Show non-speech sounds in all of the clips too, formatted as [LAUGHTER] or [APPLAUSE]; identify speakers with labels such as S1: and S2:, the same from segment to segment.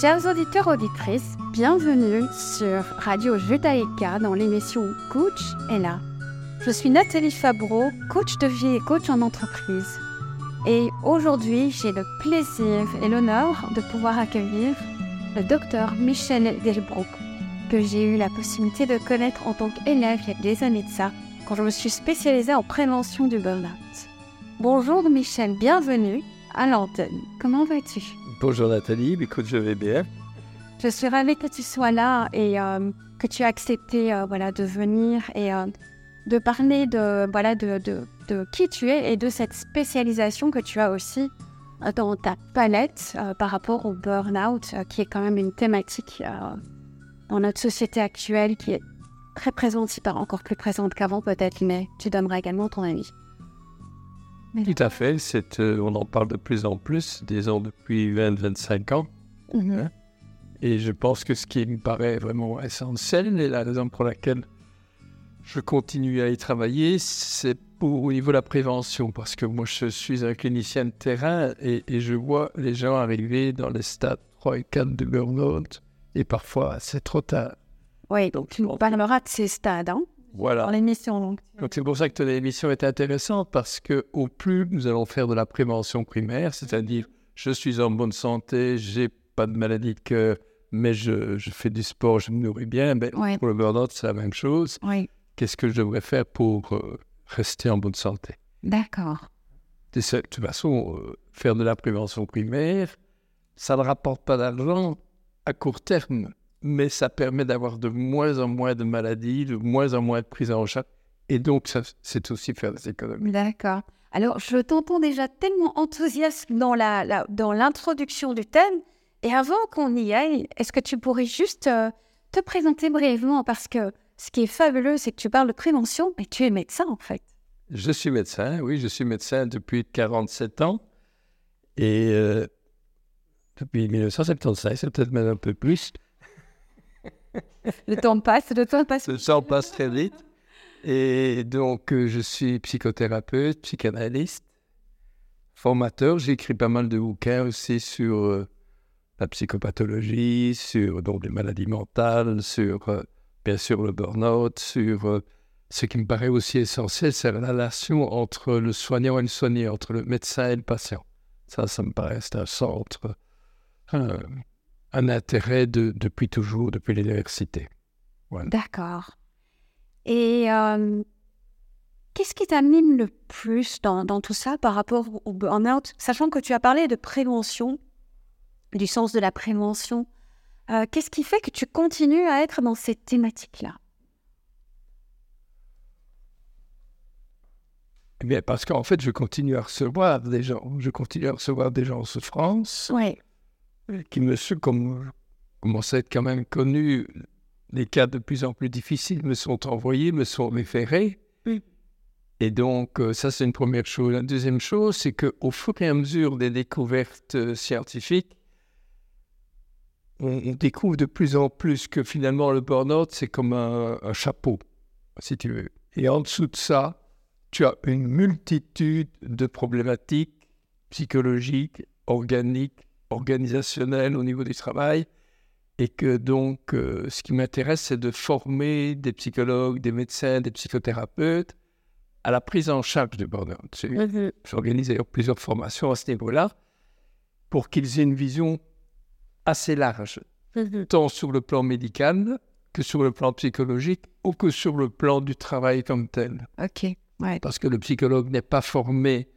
S1: Chers auditeurs auditrices, bienvenue sur Radio Judaïka dans l'émission Coach est là. Je suis Nathalie Fabreau, coach de vie et coach en entreprise. Et aujourd'hui, j'ai le plaisir et l'honneur de pouvoir accueillir le docteur Michel Delbrook, que j'ai eu la possibilité de connaître en tant qu'élève il y a des années de ça, quand je me suis spécialisée en prévention du burn-out. Bonjour Michel, bienvenue à l'antenne. Comment vas-tu?
S2: Bonjour Nathalie, écoute, je vais bien.
S1: Je suis ravie que tu sois là et euh, que tu aies accepté euh, voilà, de venir et euh, de parler de, voilà, de, de, de, qui tu es et de cette spécialisation que tu as aussi dans ta palette par rapport au burn-out, qui est quand même une thématique dans notre société actuelle qui est très présente, si pas encore plus présente qu'avant peut-être, mais tu donneras également ton avis.
S2: Tout à fait. Euh, on en parle de plus en plus, disons depuis 20-25 ans. Mhm. Hein. Et je pense que ce qui me paraît vraiment essentiel et la raison pour laquelle je continue à y travailler, c'est pour au niveau de la prévention. Parce que moi, je suis un clinicien de terrain et, je vois les gens arriver dans les stades 3 et 4 de burn-out. Et parfois, c'est trop tard.
S1: Oui, donc tu nous parleras de ces stades. Hein?
S2: Voilà.
S1: l'émission.
S2: Donc c'est pour ça que l'émission est intéressante parce que au plus nous allons faire de la prévention primaire, c'est-à-dire je suis en bonne santé, j'ai pas de maladie de cœur, mais je, je, fais du sport, je me nourris bien. Ben, Pour le burn-out, c'est la même chose. Qu'est-ce que je devrais faire pour euh, rester en bonne santé?
S1: D'accord.
S2: De, toute façon, euh, faire de la prévention primaire, ça ne rapporte pas d'argent à court terme mais ça permet d'avoir de moins en moins de maladies, de moins en moins de prise en charge. Et donc, c'est aussi faire des économies.
S1: D'accord. Alors, je t'entends déjà tellement enthousiaste dans, la, dans l'introduction du thème. Et avant qu'on y aille, est-ce que tu pourrais juste euh, te présenter brièvement Parce que ce qui est fabuleux, c'est que tu parles de prévention, mais tu es médecin en fait.
S2: Je suis médecin, oui, je suis médecin depuis 47 ans. Et euh, depuis 1975, c'est peut-être même un peu plus
S1: le temps passe, le temps passe.
S2: Le temps passe très vite. Et donc, euh, je suis psychothérapeute, psychanalyste, formateur. J'ai écrit pas mal de bouquins aussi sur euh, la psychopathologie, sur donc, les maladies mentales, sur euh, bien sûr le burn-out, sur ce qui me paraît aussi essentiel, c'est la relation entre le soignant et le soigné, entre le médecin et le patient. Ça, ça me paraît c'est un centre un intérêt de, depuis toujours, depuis l'université.
S1: D'accord. Et euh, qu'est-ce qui t'anime le plus dans, dans, tout ça par rapport au burn-out? Sachant que tu as parlé de prévention, du sens de la prévention, euh, qu'est-ce qui fait que tu continues à être dans ces thématiques-là?
S2: Eh bien, parce qu'en fait, je continue à recevoir des gens. Je continue à recevoir des gens en souffrance.
S1: Oui
S2: qui me comme, commence à être quand même connu, les cas de plus en plus difficiles me sont envoyés, me sont référés. Et donc, euh, ça, c'est une première chose. La deuxième chose, c'est qu'au fur et à mesure des découvertes euh, scientifiques, on, découvre de plus en plus que finalement, le burn-out, c'est comme un, un chapeau, si tu veux. Et en dessous de ça, tu as une multitude de problématiques psychologiques, organiques, organisationnel au niveau du travail. Et que donc, euh, ce qui m'intéresse, c'est de former des psychologues, des médecins, des psychothérapeutes à la prise en charge du burn-out. Mhm. J'organise plusieurs formations à ce niveau-là pour qu'ils aient une vision assez large, mhm. tant sur le plan médical que sur le plan psychologique ou que sur le plan du travail comme tel.
S1: Ok. Ouais.
S2: Parce que le psychologue n'est pas formé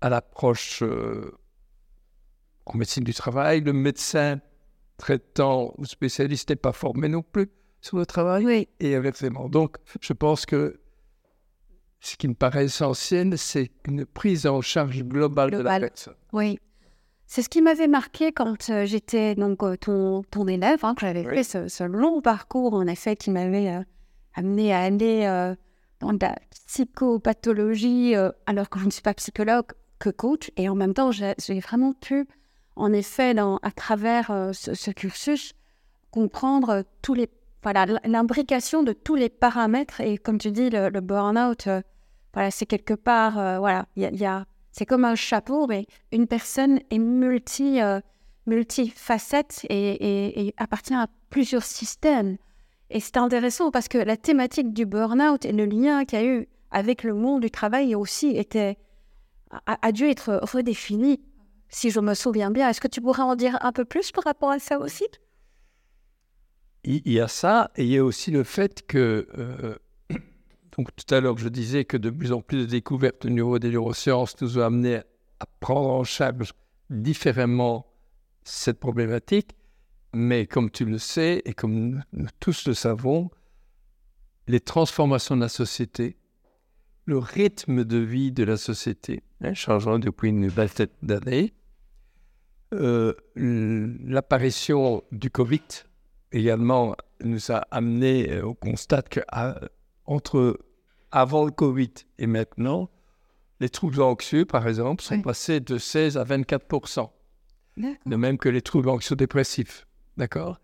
S2: à l'approche euh, en médecine du travail. Le médecin traitant ou spécialiste n'est pas formé non plus sur le travail.
S1: Oui.
S2: Et inversement. Donc, je pense que ce qui me paraît essentiel, c'est une prise en charge globale, de la personne.
S1: Oui. C'est ce qui m'avait marqué quand euh, j'étais donc euh, ton, ton élève, hein, que j'avais fait ce, long parcours, en effet, qui m'avait euh, amené à aller dans la psychopathologie, alors que je ne suis pas psychologue, que coach. Et en même temps, j'ai vraiment pu en effet, à travers euh, ce, cursus, comprendre tous les, voilà, l'imbrication de tous les paramètres. Et comme tu dis, le, burn-out, euh, voilà, c'est quelque part, euh, voilà, il y a, c'est comme un chapeau, mais une personne est multi, multifacette et, et, appartient à plusieurs systèmes. Et c'est intéressant parce que la thématique du burn-out et le lien qu'il y a eu avec le monde du travail aussi a, dû être redéfini, si je me souviens bien. Est-ce que tu pourrais en dire un peu plus par rapport à ça aussi?
S2: Il y a ça, et il y a aussi le fait que, euh, [COUGHS] donc tout à l'heure je disais que de plus en plus de découvertes au niveau des neurosciences nous ont amené à prendre en charge différemment cette problématique. Mais comme tu le sais, et comme nous tous le savons, les transformations de la société, le rythme de vie de la société, hein, changeant depuis une vingtaine d'années, euh, l'apparition du Covid également nous a amené euh, au constat que entre avant le Covid et maintenant, les troubles anxieux, par exemple, sont passés de 16 à 24 de même que les troubles anxio-dépressifs. D'accord?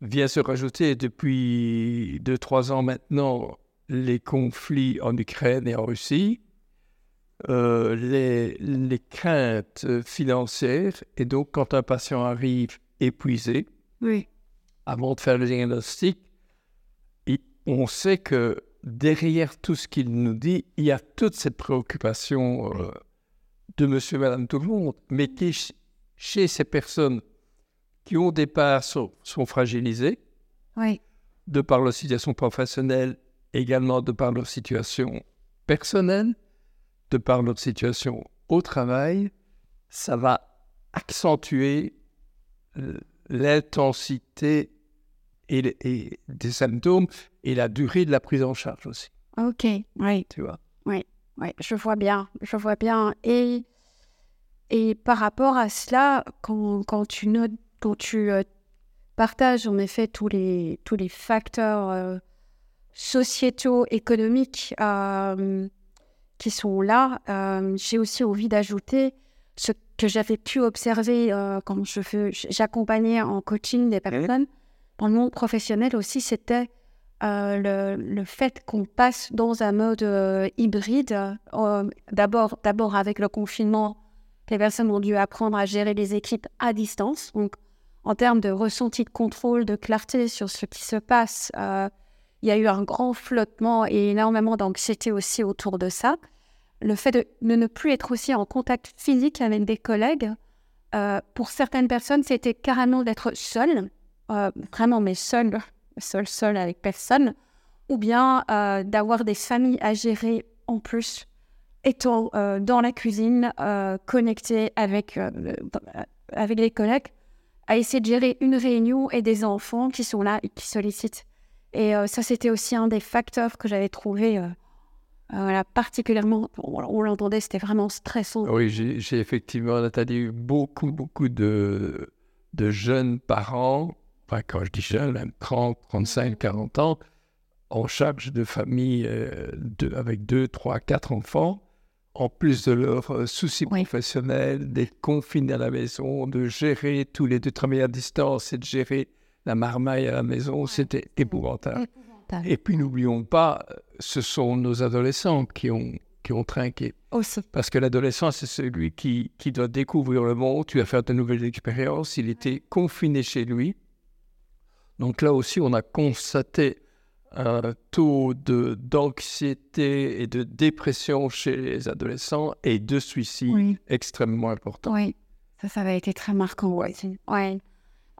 S2: Vient se rajouter depuis 2-3 ans maintenant les conflits en Ukraine et en Russie, euh, les, les, craintes financières. Et donc, quand un patient arrive épuisé,
S1: oui.
S2: avant de faire le diagnostic, on sait que derrière tout ce qu'il nous dit, il y a toute cette préoccupation euh, de monsieur, madame, tout le monde, mais qui, chez ces personnes qui au départ sont, sont fragilisées, de par leur situation professionnelle, également de par leur situation personnelle, de par leur situation au travail, ça va accentuer euh, l'intensité et, et, des symptômes et la durée de la prise en charge aussi.
S1: Ok, oui.
S2: Tu vois
S1: Oui, oui, je vois bien, je vois bien. Et et par rapport à cela, quand, quand tu notes, quand tu euh, partages en effet tous les, tous les facteurs euh, sociétaux, économiques euh, qui sont là, j'ai aussi envie d'ajouter ce que j'avais pu observer quand j'accompagnais en coaching des personnes dans le monde professionnel aussi, c'était le, le, fait qu'on passe dans un mode hybride, d'abord, d'abord avec le confinement les personnes ont dû apprendre à gérer les équipes à distance. Donc, en termes de ressenti de contrôle, de clarté sur ce qui se passe, euh, il y a eu un grand flottement et énormément d'anxiété aussi autour de ça. Le fait de, ne plus être aussi en contact physique avec des collègues, euh, pour certaines personnes, c'était carrément d'être seul, euh, vraiment, mais seul, seul, seul avec personne, ou bien d'avoir des familles à gérer en plus étant euh, dans la cuisine, euh, connecté avec, euh, avec les collègues, à essayer de gérer une réunion et des enfants qui sont là et qui sollicitent. Et ça, c'était aussi un des facteurs que j'avais trouvé voilà, particulièrement, on, l'entendait, c'était vraiment stressant.
S2: Oui, j'ai effectivement, Nathalie, eu beaucoup, beaucoup de, de jeunes parents, enfin, quand je dis jeunes, 30, 35, 40 ans, en charge de familles avec deux, trois, quatre enfants, en plus de leurs euh, soucis professionnels, d'être confinés à la maison, de gérer tous les deux travailler à distance et de gérer la marmaille à la maison, c'était épouvantable. Et puis n'oublions pas, ce sont nos adolescents qui ont, qui ont trinqué. Parce que l'adolescent, c'est celui qui, qui doit découvrir le monde, tu vas faire de nouvelles expériences, il était confiné chez lui. Donc là aussi, on a constaté un taux d'anxiété et de dépression chez les adolescents et de suicide extrêmement important.
S1: Oui, ça, ça avait été très marquant. Oui. Ouais.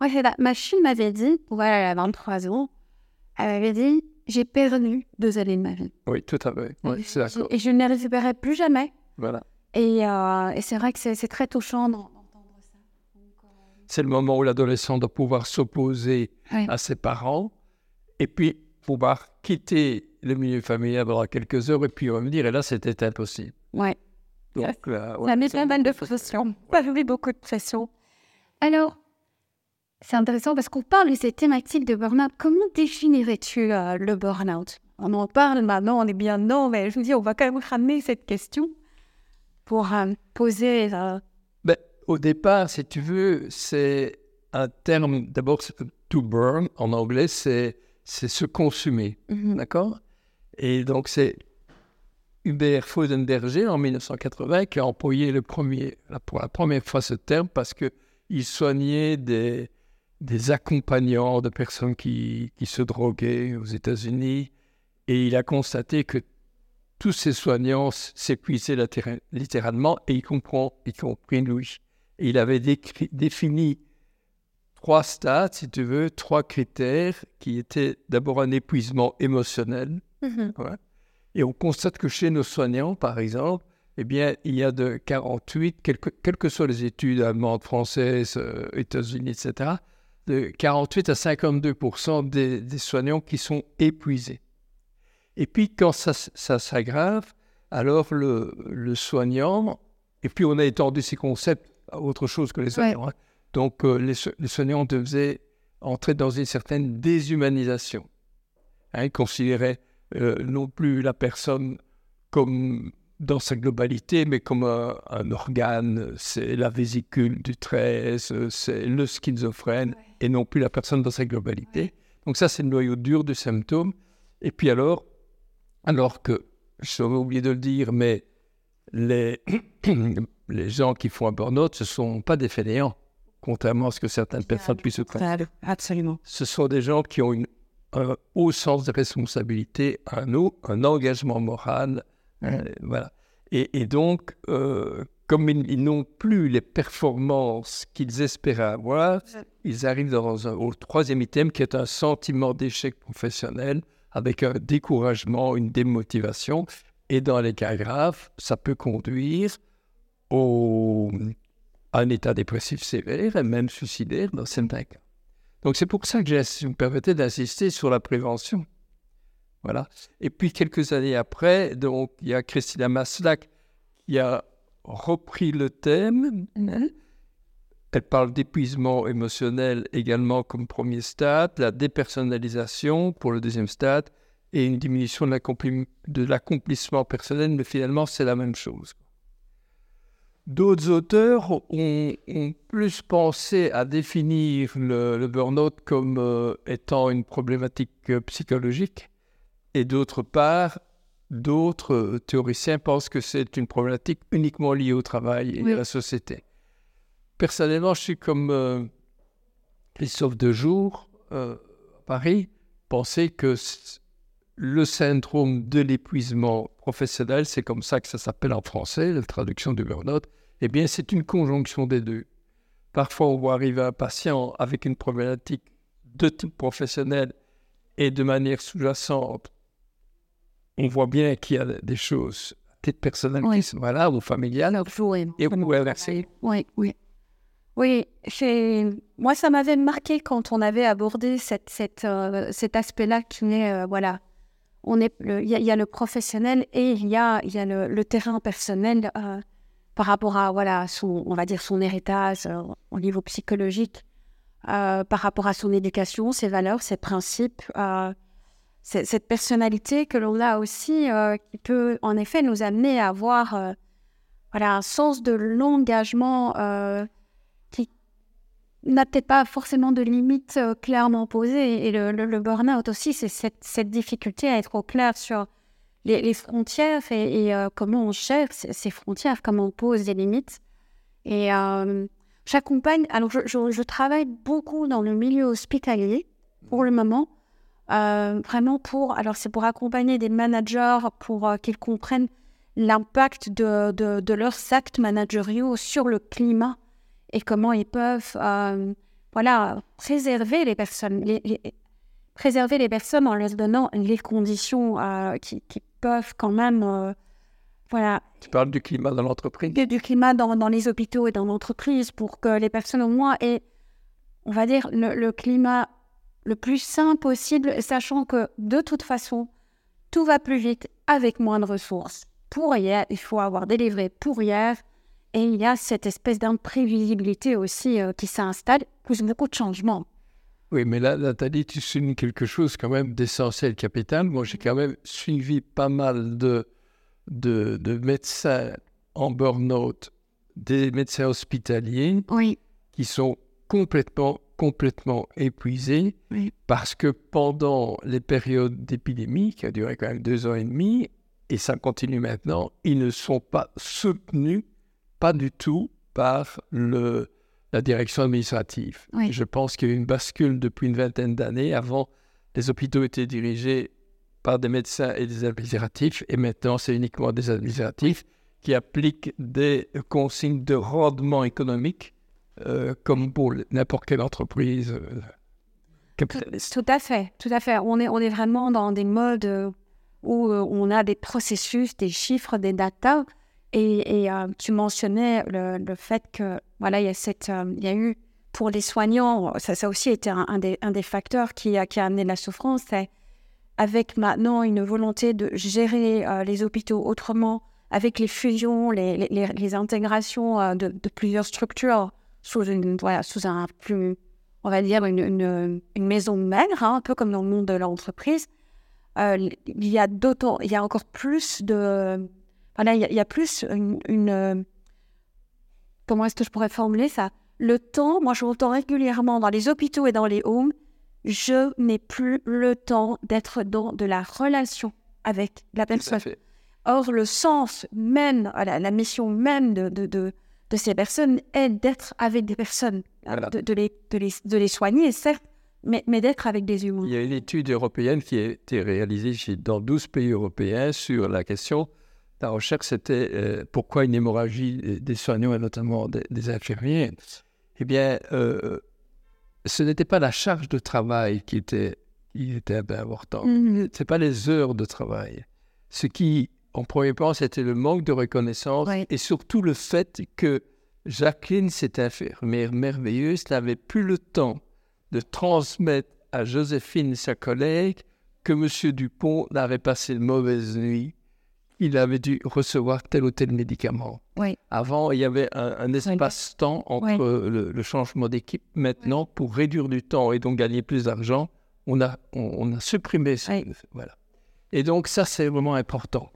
S1: Ouais, Ma fille m'avait dit, voilà, elle a 23 ans, elle m'avait dit J'ai perdu deux années de ma vie.
S2: Oui, tout à fait.
S1: Et je ne les récupérerai plus jamais.
S2: Voilà.
S1: Et, euh, et c'est vrai que c'est très touchant d'entendre ça.
S2: Euh, c'est le moment où l'adolescent doit pouvoir s'opposer à ses parents. Et puis, pouvoir quitter le milieu familial pendant quelques heures et puis revenir. Et là, c'était impossible.
S1: Ouais.
S2: Donc,
S1: là, ça met pas mal de pression. Pas beaucoup de pression. Alors, c'est intéressant parce qu'on parle de ces thématiques de burn-out. Comment définirais-tu euh, le burn-out? On en parle maintenant, on est bien non, mais je vous dis, on va quand même ramener cette question pour euh, poser. Euh,
S2: ben, au départ, si tu veux, c'est un terme, d'abord, to burn en anglais, c'est se consumer. Mhm. D'accord? Et donc, c'est Hubert Fodenberger en 1980 qui a employé le premier, pour la première fois ce terme parce qu'il il soignait des, des accompagnants de personnes qui, qui se droguaient aux États-Unis. Et il a constaté que tous ces soignants s'épuisaient littéralement, et il comprend, y compris lui. Et il avait défini trois stades, si tu veux, trois critères qui étaient d'abord un épuisement émotionnel. Mhm. Et on constate que chez nos soignants, par exemple, eh bien, il y a de 48, quelles que, soient les études allemandes, françaises, euh, États-Unis, etc., de 48 à 52 des, des, soignants qui sont épuisés. Et puis, quand ça, ça s'aggrave, alors le, le, soignant, et puis on a étendu ces concepts à autre chose que les soignants. Hein. Donc, euh, les, soignants devaient entrer dans une certaine déshumanisation. Hein, ils considéraient euh, non plus la personne comme dans sa globalité, mais comme un, organe, c'est la vésicule du 13, c'est le schizophrène, et non plus la personne dans sa globalité. Donc ça, c'est le noyau dur du symptôme. Et puis alors, alors que, j'avais oublié de le dire, mais les, [COUGHS] les gens qui font un burn-out, ce ne sont pas des fainéants, contrairement à ce que certaines personnes puissent croire.
S3: Absolument.
S2: Ce sont des gens qui ont une, un haut sens de responsabilité, un, haut, un engagement moral. Hein, voilà. Et, donc, euh, comme ils, n'ont plus les performances qu'ils espéraient avoir, ils arrivent dans un, au troisième item qui est un sentiment d'échec professionnel avec un découragement, une démotivation. Et dans les cas graves, ça peut conduire au, à un état dépressif sévère et même suicidaire dans certains cas. Donc c'est pour ça que je me permettais d'insister sur la prévention. Voilà. Et puis quelques années après, donc il y a Christina Maslach qui a repris le thème. Mhm. Elle parle d'épuisement émotionnel également comme premier stade, la dépersonnalisation pour le deuxième stade et une diminution de l'accomplissement personnel, mais finalement c'est la même chose. D'autres auteurs ont, plus pensé à définir le, burn-out comme euh, étant une problématique euh, psychologique, et d'autre part, d'autres euh, théoriciens pensent que c'est une problématique uniquement liée au travail et à la société. Personnellement, je suis comme Christophe Dejour, à Paris, penser que le syndrome de l'épuisement professionnel, c'est comme ça que ça s'appelle en français, la traduction du burn-out, eh bien, c'est une conjonction des deux. Parfois, on voit arriver un patient avec une problématique de type professionnel et de manière sous-jacente, on voit bien qu'il y a des choses peut-être personnelles oui. voilà, ou familiales.
S1: et vous pouvez Oui, oui. Oui, moi, ça m'avait marqué quand on avait abordé cette, cette, euh, cet aspect-là qui est, euh, voilà, on est, il y, a le professionnel et il y a, il y a le, terrain personnel euh, par rapport à voilà son, on va dire son héritage au niveau psychologique, par rapport à son éducation, ses valeurs, ses principes, cette personnalité que l'on a aussi, qui peut en effet nous amener à avoir voilà un sens de l'engagement qui n'a peut-être pas forcément de limites clairement posées. Et le, le, burn-out aussi, c'est cette, difficulté à être au clair sur les, frontières et, euh, comment on cherche ces frontières, comment on pose des limites. Et euh, j'accompagne, alors je, travaille beaucoup dans le milieu hospitalier pour le moment, euh, vraiment pour, alors c'est pour accompagner des managers pour qu'ils comprennent l'impact de, de, leurs actes managériaux sur le climat et comment ils peuvent voilà, préserver les personnes, les, préserver les personnes en leur donnant les conditions qui, qui, peuvent quand même. Euh, voilà.
S2: Tu parles du climat dans l'entreprise?
S1: Du climat dans, dans, les hôpitaux et dans l'entreprise pour que les personnes au moins aient, on va dire, le, climat le plus sain possible, sachant que de toute façon, tout va plus vite avec moins de ressources. Pour hier, il faut avoir délivré pour hier. Et il y a cette espèce d'imprévisibilité aussi euh, qui s'installe, plus beaucoup de changements.
S2: Oui, mais là, Nathalie, tu soulignes quelque chose quand même d'essentiel, capital. Moi, j'ai quand même suivi pas mal de, de, de médecins en burn-out, des médecins hospitaliers
S1: oui.
S2: qui sont complètement, complètement épuisés parce que pendant les périodes d'épidémie, qui a duré quand même deux ans et demi, et ça continue maintenant, ils ne sont pas soutenus, pas du tout, par le, la direction administrative.
S1: Oui.
S2: Je pense qu'il y a eu une bascule depuis une vingtaine d'années. Avant, les hôpitaux étaient dirigés par des médecins et des administratifs, et maintenant, c'est uniquement des administratifs qui appliquent des consignes de rendement économique, euh, comme pour n'importe quelle entreprise euh, capitaliste.
S1: Tout à fait, tout à fait. On est, on est vraiment dans des modes euh, où on a des processus, des chiffres, des datas. Et, tu mentionnais le, fait que voilà, il y a cette, il y a eu pour les soignants, ça, ça aussi été un, des, un des facteurs qui a, qui a amené la souffrance. C'est avec maintenant une volonté de gérer les hôpitaux autrement, avec les fusions, les, intégrations de plusieurs structures sous, une, voilà, sous un plus, on va dire, une, une, une maison mère, hein, un peu comme dans le monde de l'entreprise. Euh, il y a d'autant, il y a encore plus de, voilà, il y a, il y a plus une, une, comment est-ce que je pourrais formuler ça? Le temps, moi je m'entends régulièrement dans les hôpitaux et dans les homes, je n'ai plus le temps d'être dans de la relation avec la personne. Or, le sens même, la, la mission même de, de, de, de ces personnes est d'être avec des personnes,
S2: Voilà.
S1: de, de les, de, les, de les soigner, certes, mais, mais d'être avec des humains.
S2: Il y a une étude européenne qui a été réalisée chez- dans 12 pays européens sur la question. La recherche, c'était euh, pourquoi une hémorragie des- soignants et notamment des, des infirmiers. Eh bien, euh, ce n'était pas la charge de travail qui était, qui était un peu importante.
S1: Mhm.
S2: Ce n'est pas les heures de travail. Ce qui, en premier plan, c'était le manque de reconnaissance
S1: Oui.
S2: et surtout le fait que Jacqueline, cette infirmière merveilleuse, n'avait plus le temps de transmettre à Joséphine, sa collègue, que M. Dupont n'avait passé une mauvaise nuit. Il avait dû recevoir tel ou tel médicament.
S1: Oui.
S2: Avant, il y avait un, un espace-temps entre
S1: Oui.
S2: le, le changement d'équipe. Maintenant, pour réduire du temps et donc gagner plus d'argent, on a, on, on a supprimé ce, voilà. Et donc ça, c'est vraiment important.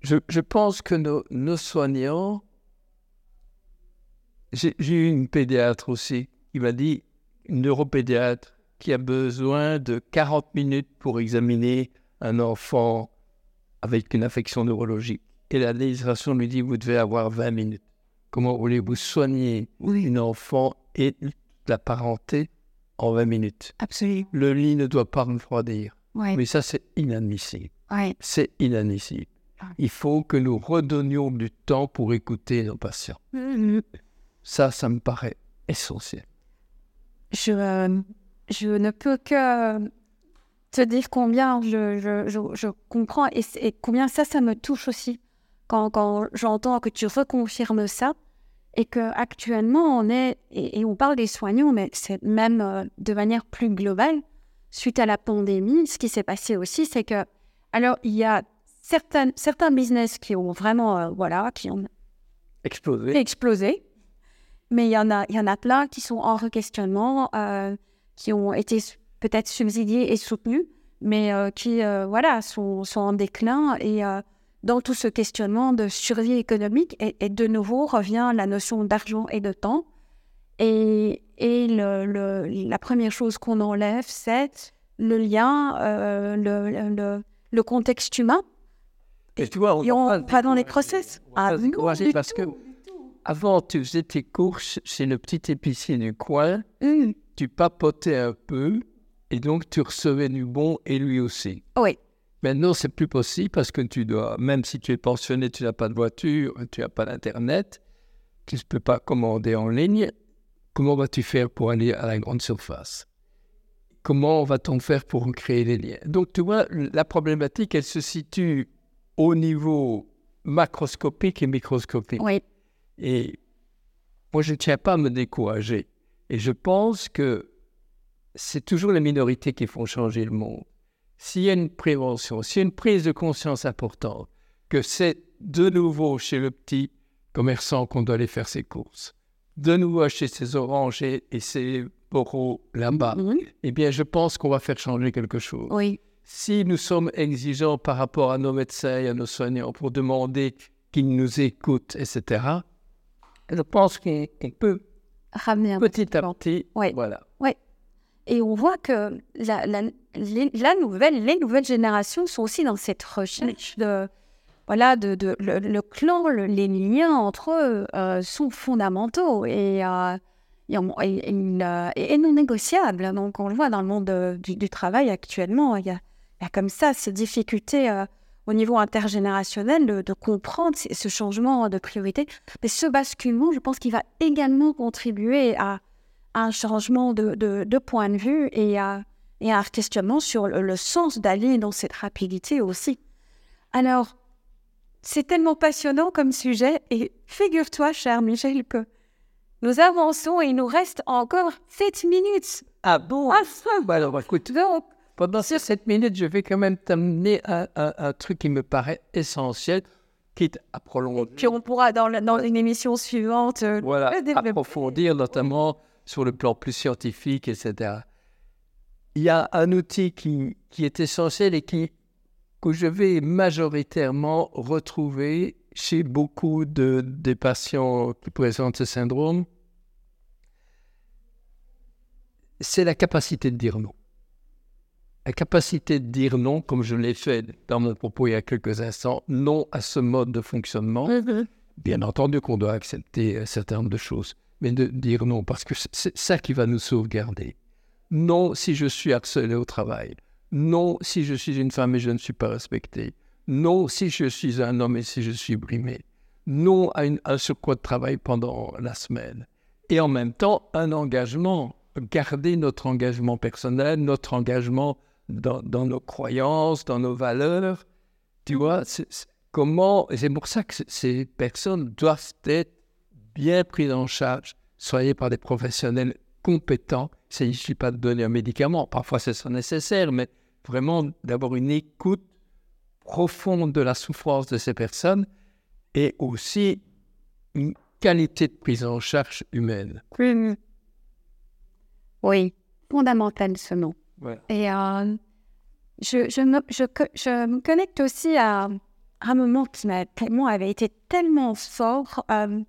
S2: Je, je pense que nos, nos soignants, j'ai eu une pédiatre aussi, qui m'a dit, une neuropédiatre, qui a besoin de 40 minutes pour examiner un enfant avec une affection neurologique. Et l'administration lui dit, vous devez avoir 20 minutes. Comment voulez-vous soigner une enfant et la parenté en 20 minutes?
S1: Absolument.
S2: Le lit ne doit pas refroidir. Mais ça, c'est inadmissible. C'est inadmissible. Il faut que nous redonnions du temps pour écouter nos patients.
S1: Mhm.
S2: Ça, ça me paraît essentiel.
S1: Je, euh, je ne peux que te dire combien je, je, je, je comprends et, combien ça, ça me touche aussi quand, quand j'entends que tu reconfirmes ça et que actuellement on est, et, et on parle des soignants, mais c'est même euh, de manière plus globale, suite à la pandémie, ce qui s'est passé aussi, c'est que, alors il y a certaines, certains business qui ont vraiment, euh, voilà, qui ont
S2: Explosé.
S1: Mais il y en a, il y en a plein qui sont en re-questionnement, euh, qui ont été peut-être subsidiés et soutenus, mais euh, qui, voilà, sont, sont en déclin. Et dans tout ce questionnement de survie économique, et, et de nouveau revient la notion d'argent et de temps. Et, et le, le- la première chose qu'on enlève, c'est le lien, le, le contexte humain.
S2: Et tu vois, on
S1: Et on
S2: va
S1: va dans les process.
S2: Ah,
S1: non,
S2: parce que avant, tu faisais tes courses chez le petit épicier du coin,
S1: Hum,
S2: tu papotais un peu, et donc tu recevais du bon et lui aussi.
S1: Oui.
S2: Maintenant, c'est plus possible parce que tu dois, même si tu es pensionné, tu n'as pas de voiture, tu n'as pas d'internet, tu ne peux pas commander en ligne. Comment vas-tu faire pour aller à la grande surface? Comment va-t-on faire pour créer les liens? Donc, tu vois, la problématique, elle se situe au niveau macroscopique et microscopique.
S1: Oui.
S2: Et moi, je ne tiens pas à me décourager. Et je pense que c'est toujours les minorités qui font changer le monde. S'il y a une prévention, s'il y a une prise de conscience importante, que c'est de nouveau chez le petit commerçant qu'on doit aller faire ses courses, de nouveau acheter ses oranges et, et ses poros là-bas,
S1: Mhm.
S2: eh bien, je pense qu'on va faire changer quelque chose.
S1: Oui.
S2: Si nous sommes exigeants par rapport à nos médecins et à nos soignants pour demander qu'ils nous écoutent, etc., je pense qu'on on peut
S1: Ramener un
S2: petit à
S1: peu.
S2: petit,
S1: Ouais.
S2: voilà.
S1: Et on voit que la, la, les, la nouvelle, les nouvelles générations sont aussi dans cette recherche de, voilà, de, de le, clan, les liens entre eux sont fondamentaux et, et, non négociables. Donc, on le voit dans le monde du, travail actuellement. Il y, a, a comme ça ces difficultés au niveau intergénérationnel de, comprendre ce changement de priorité. Mais ce basculement, je pense qu'il va également contribuer à, un changement de, point de vue et à, et un questionnement sur le, sens d'aller dans cette rapidité aussi. Alors, c'est tellement passionnant comme sujet et figure-toi, cher Michel, que nous avançons et il nous reste encore 7 minutes.
S2: Ah bon? Ah, bah alors, écoute. Donc, pendant ces 7 minutes, je vais quand même t'amener à, un truc qui me paraît essentiel, quitte à prolonger.
S1: Puis on pourra, dans, dans une émission suivante,
S2: euh, voilà, approfondir, notamment sur le plan plus scientifique, etc. Il y a un outil qui, qui est essentiel et qui, que je vais majoritairement retrouver chez beaucoup de, des patients qui présentent ce syndrome. C'est la capacité de dire non la capacité de dire non, comme je l'ai fait dans mon propos il y a quelques instants, non à ce mode de fonctionnement. Mm-hmm. Bien entendu qu'on doit accepter un certain nombre de choses, mais de dire non, parce que c'est ça qui va nous sauvegarder. Non si je suis harcelé au travail. Non si je suis une femme et je ne suis pas respecté. Non si je suis un homme et si je suis brimé. Non à un surcroît de travail pendant la semaine. Et en même temps, un engagement. Garder notre engagement personnel, notre engagement dans, nos croyances, dans nos valeurs. Tu vois, comment, c'est pour ça que ces personnes doivent être bien prises en charge, soyez par des professionnels compétents. Il ne suffit pas de donner un médicament, parfois c'est nécessaire, mais vraiment d'avoir une écoute profonde de la souffrance de ces personnes et aussi une qualité de prise en charge humaine.
S1: Oui, fondamental ce Et euh, je, je, me, je, je, me, connecte aussi à un moment qui, pour moi, avait été tellement fort euh,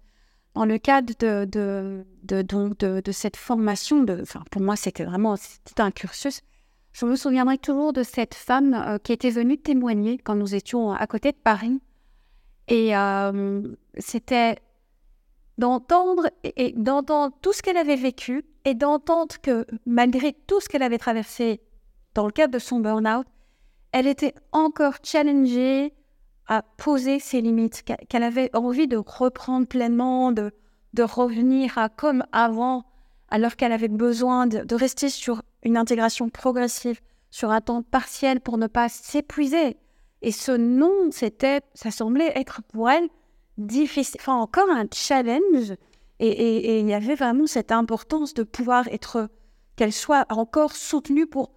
S1: dans le cadre de, de, de, de, de cette formation. De, pour moi, c'était vraiment c'était un cursus. Je me souviendrai toujours de cette femme euh, qui était venue témoigner quand nous étions à côté de Paris. Et c'était d'entendre et d'entendre tout ce qu'elle avait vécu et d'entendre que malgré tout ce qu'elle avait traversé dans le cadre de son burn-out, elle était encore challengée à poser ses limites, qu'elle avait envie de reprendre pleinement, de, de revenir à comme avant, alors qu'elle avait besoin de, de, rester sur une intégration progressive, sur un temps partiel pour ne pas s'épuiser. Et ce non, c'était, ça semblait être pour elle encore un challenge. Et, il y avait vraiment cette importance de pouvoir être, qu'elle soit encore soutenue pour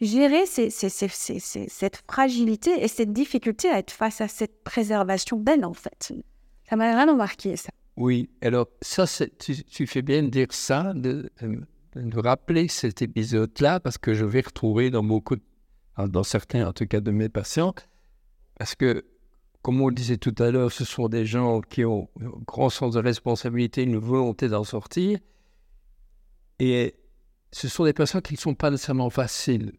S1: gérer cette fragilité et cette difficulté à être face à cette préservation d'elle, en fait. Ça m'a vraiment marqué, ça.
S2: Oui, alors ça, tu, fais bien de dire ça, de, de rappeler cet épisode-là, parce que je vais retrouver dans beaucoup, dans certains en tout cas de mes patients, parce que comme on le disait tout à l'heure, ce sont des gens qui ont un grand sens de responsabilité, une volonté d'en sortir. Et ce sont des personnes qui ne sont pas nécessairement faciles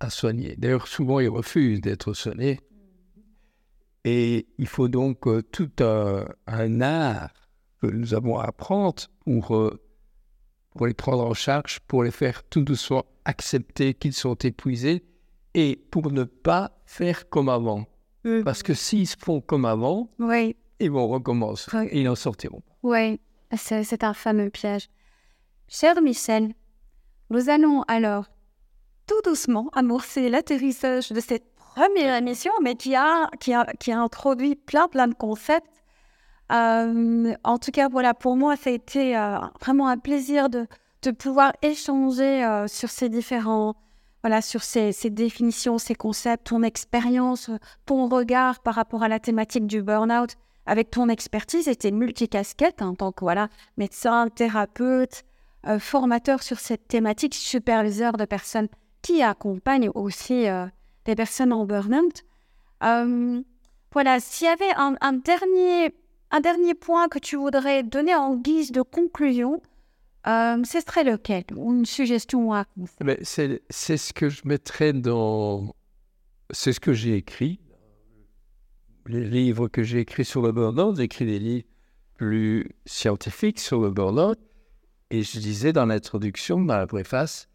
S2: à soigner. D'ailleurs, souvent, ils refusent d'être soignés. Et il faut donc euh, tout un, art que nous avons à apprendre pour, euh, pour les prendre en charge, pour les faire tout doucement accepter qu'ils sont épuisés et pour ne pas faire comme avant. Mm. Parce que s'ils se font comme avant, oui. ils vont recommencer. Et ils en sortiront.
S1: Oui, c'est un fameux piège. Cher Michel, nous allons alors tout doucement amorcer l'atterrissage de cette première émission, mais qui a, qui a, qui a introduit plein, plein de concepts. Euh, en tout cas, voilà, pour moi, ça a été euh, vraiment un plaisir de, de pouvoir échanger euh, sur ces différents voilà, sur ces, définitions, ces concepts, ton expérience, ton regard par rapport à la thématique du burn-out, avec ton expertise et tes multicasquettes en tant que voilà, médecin, thérapeute, euh, formateur sur cette thématique, superviseur de personnes qui accompagnent aussi euh, des personnes en burn-out. Euh, voilà, s'il y avait un, dernier, un dernier point que tu voudrais donner en guise de conclusion, euh, ce serait lequel? Une suggestion à
S2: C'est ce que je mettrais dans. C'est ce que j'ai écrit. les livres que j'ai écrits sur le burn-out, j'ai écrit des livres plus scientifiques sur le burn-out. Et je disais dans l'introduction, dans la préface,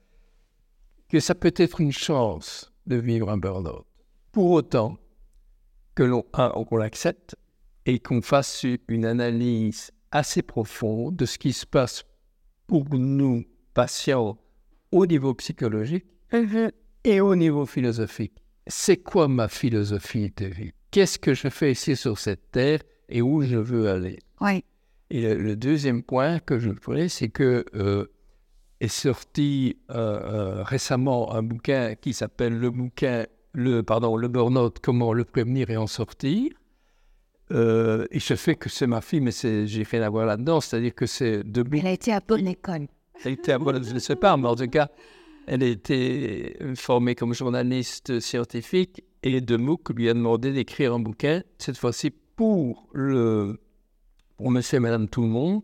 S2: que ça peut être une chance de vivre un burn-out. Pour autant que l'on qu'on l'accepte et qu'on fasse une analyse assez profonde de ce qui se passe pour nous, patients, au niveau psychologique
S1: Mhm.
S2: et au niveau philosophique. C'est quoi ma philosophie de vie Qu'est-ce que je fais ici sur cette terre et où je veux aller?
S1: Oui.
S2: Et le, le deuxième point que je voudrais, c'est que euh, est sorti euh, euh, récemment un bouquin qui s'appelle le bouquin, le pardon, le burn-out, comment le prévenir et en sortir. Euh, et je fais que c'est ma fille, mais j'ai rien à voir là-dedans. C'est-à-dire que c'est de
S1: Elle a été à bonne école.
S2: elle était à moi, je ne sais pas, mais en tout cas, elle a été formée comme journaliste scientifique et de MOOC lui a demandé d'écrire un bouquin, cette fois-ci pour, le, pour monsieur et madame tout le monde.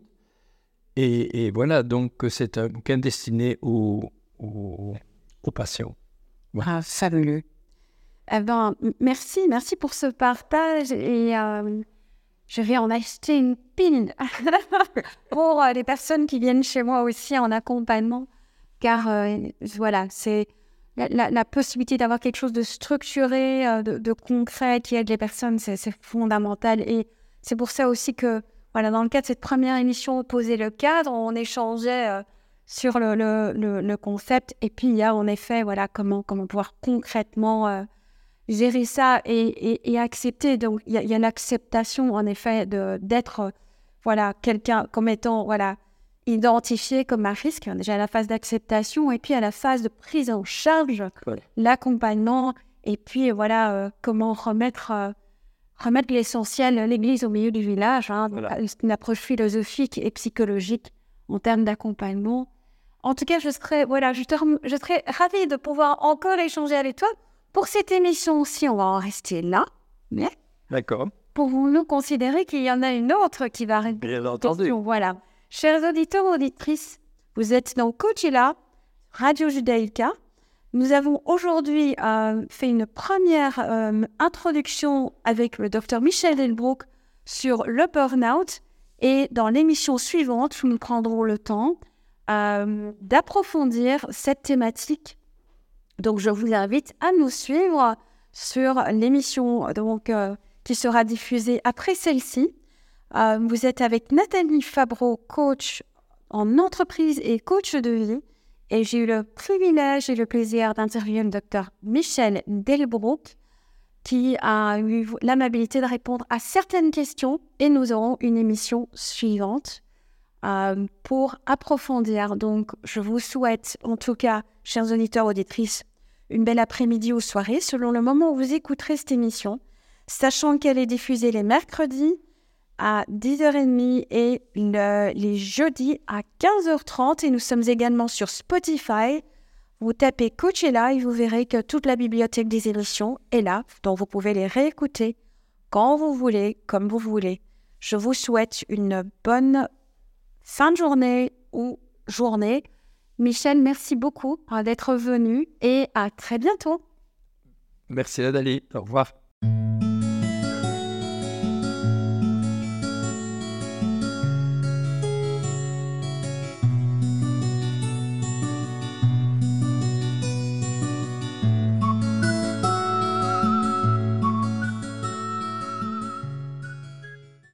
S2: Et, et voilà, donc c'est un bouquin destiné aux, aux, aux patients.
S1: Ah, fabuleux. Eh ben, merci, merci pour ce partage et euh, je vais en acheter une pile [LAUGHS] pour euh, les personnes qui viennent chez moi aussi en accompagnement, car euh, voilà, c'est la, possibilité d'avoir quelque chose de structuré, de, concret qui aide les personnes, c'est fondamental et c'est pour ça aussi que voilà, dans le cadre de cette première émission, poser le cadre, on échangeait. sur le, le, le, le concept. Et puis, il y a en effet, voilà, comment, comment pouvoir concrètement gérer ça et, et, et accepter. Donc, il y a, il y a l'acceptation, en effet, de- d'être, voilà, quelqu'un comme étant, voilà, identifié comme un risque. Déjà à la phase d'acceptation et puis à la phase de prise en charge, l'accompagnement et puis, voilà, euh, comment remettre... euh, remettre l'essentiel, l'église au milieu du village, hein,
S2: Voilà.
S1: une approche philosophique et psychologique en termes d'accompagnement. En tout cas, je serais, voilà, je, te je serais ravie de pouvoir encore échanger avec toi. Pour cette émission aussi, on va en rester là. Mais
S2: D'accord.
S1: pouvons-nous considérer qu'il y en a une autre qui va répondre
S2: Bien entendu.
S1: Voilà. Chers auditeurs, auditrices, vous êtes dans Coachella, Radio Judaïka. Nous avons aujourd'hui euh, fait une première euh, introduction avec le docteur Michel Delbrook sur le burn-out. Et dans l'émission suivante, nous prendrons le temps euh, d'approfondir cette thématique. Donc, je vous invite à nous suivre sur l'émission donc, euh, qui sera diffusée après celle-ci. Euh, vous êtes avec Nathalie Fabreau, coach en entreprise et coach de vie. Et j'ai eu le privilège et le plaisir d'interviewer le docteur Michel Delbrook, qui a eu l'amabilité de répondre à certaines questions. Et nous aurons une émission suivante euh, pour approfondir. Donc, je vous souhaite, en tout cas, chers auditeurs, auditrices, une belle après-midi ou soirée, selon le moment où vous écouterez cette émission, sachant qu'elle est diffusée les mercredis à 10h30 et le- les jeudis à 15h30. Et nous sommes également sur Spotify. Vous tapez Coachella et vous verrez que toute la bibliothèque des émissions est là, donc vous pouvez les réécouter quand vous voulez, comme vous voulez. Je vous souhaite une bonne fin de journée ou journée. Michel, merci beaucoup euh, d'être venu et à très bientôt.
S2: Merci Nathalie. Au revoir.